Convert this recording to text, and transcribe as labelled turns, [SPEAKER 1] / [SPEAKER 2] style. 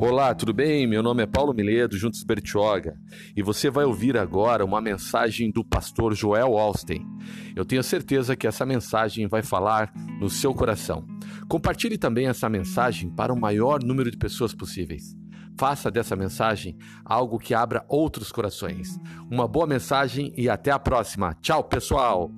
[SPEAKER 1] Olá, tudo bem? Meu nome é Paulo Miledo, Juntos Bertioga, e você vai ouvir agora uma mensagem do pastor Joel Austin. Eu tenho certeza que essa mensagem vai falar no seu coração. Compartilhe também essa mensagem para o maior número de pessoas possíveis. Faça dessa mensagem algo que abra outros corações. Uma boa mensagem e até a próxima. Tchau, pessoal!